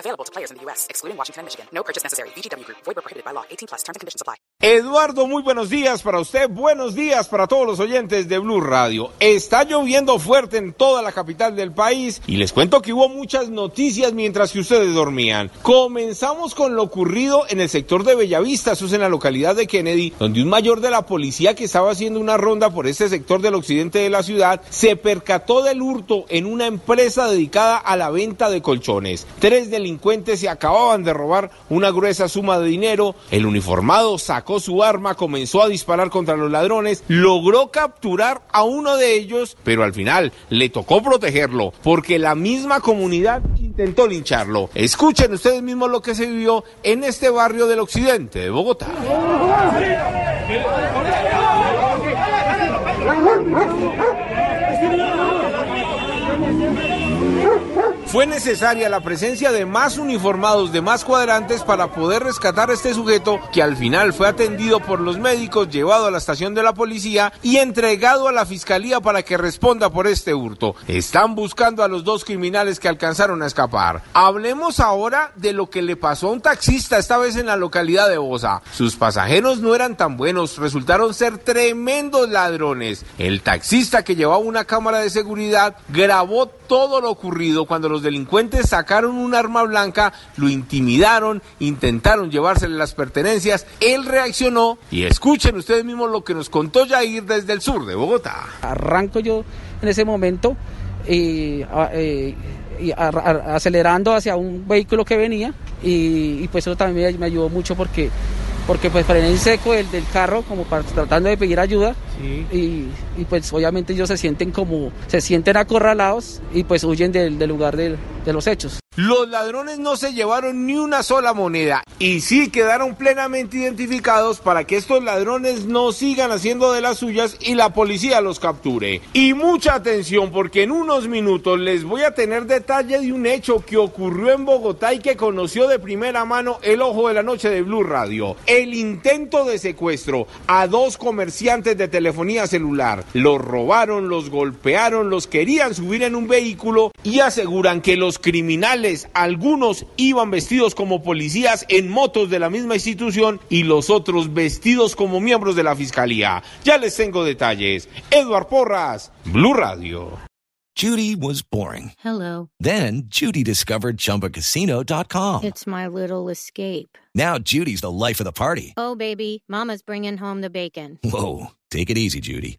Available to players in the U.S., excluding Washington Michigan. No purchase necessary. VGW prohibited by law. 18 plus. Terms and conditions. Eduardo, muy buenos días para usted. Buenos días para todos los oyentes de Blue Radio. Está lloviendo fuerte en toda la capital del país y les cuento que hubo muchas noticias mientras que ustedes dormían. Comenzamos con lo ocurrido en el sector de Bellavista, eso es en la localidad de Kennedy, donde un mayor de la policía que estaba haciendo una ronda por este sector del occidente de la ciudad se percató del hurto en una empresa dedicada a la venta de colchones. Tres delincuentes se acababan de robar una gruesa suma de dinero. El uniformado sacó su arma, comenzó a disparar contra los ladrones, logró capturar a uno de ellos, pero al final le tocó protegerlo porque la misma comunidad intentó lincharlo. Escuchen ustedes mismos lo que se vivió en este barrio del occidente de Bogotá. Fue necesaria la presencia de más uniformados, de más cuadrantes para poder rescatar a este sujeto que al final fue atendido por los médicos, llevado a la estación de la policía y entregado a la fiscalía para que responda por este hurto. Están buscando a los dos criminales que alcanzaron a escapar. Hablemos ahora de lo que le pasó a un taxista esta vez en la localidad de Bosa. Sus pasajeros no eran tan buenos, resultaron ser tremendos ladrones. El taxista que llevaba una cámara de seguridad grabó todo lo ocurrido cuando los delincuentes sacaron un arma blanca, lo intimidaron, intentaron llevársele las pertenencias, él reaccionó y escuchen ustedes mismos lo que nos contó Jair desde el sur de Bogotá. Arranco yo en ese momento y, eh, y acelerando hacia un vehículo que venía y, pues eso también me ayudó mucho porque porque pues frené en seco el del carro como para tratando de pedir ayuda y, y, pues obviamente ellos se sienten como se sienten acorralados y pues huyen del, del lugar del- de los hechos. Los ladrones no se llevaron ni una sola moneda y sí quedaron plenamente identificados para que estos ladrones no sigan haciendo de las suyas y la policía los capture. Y mucha atención porque en unos minutos les voy a tener detalle de un hecho que ocurrió en Bogotá y que conoció de primera mano el ojo de la noche de Blue Radio. El intento de secuestro a dos comerciantes de telefonía celular. Los robaron, los golpearon, los querían subir en un vehículo y aseguran que los criminales, algunos iban vestidos como policías en motos de la misma institución y los otros vestidos como miembros de la fiscalía. Ya les tengo detalles. Eduard Porras, Blue Radio. Judy was boring. Hello. Then Judy discovered ChumbaCasino.com. It's my little escape. Now Judy's the life of the party. Oh, baby, Mama's bringing home the bacon. Whoa, take it easy, Judy.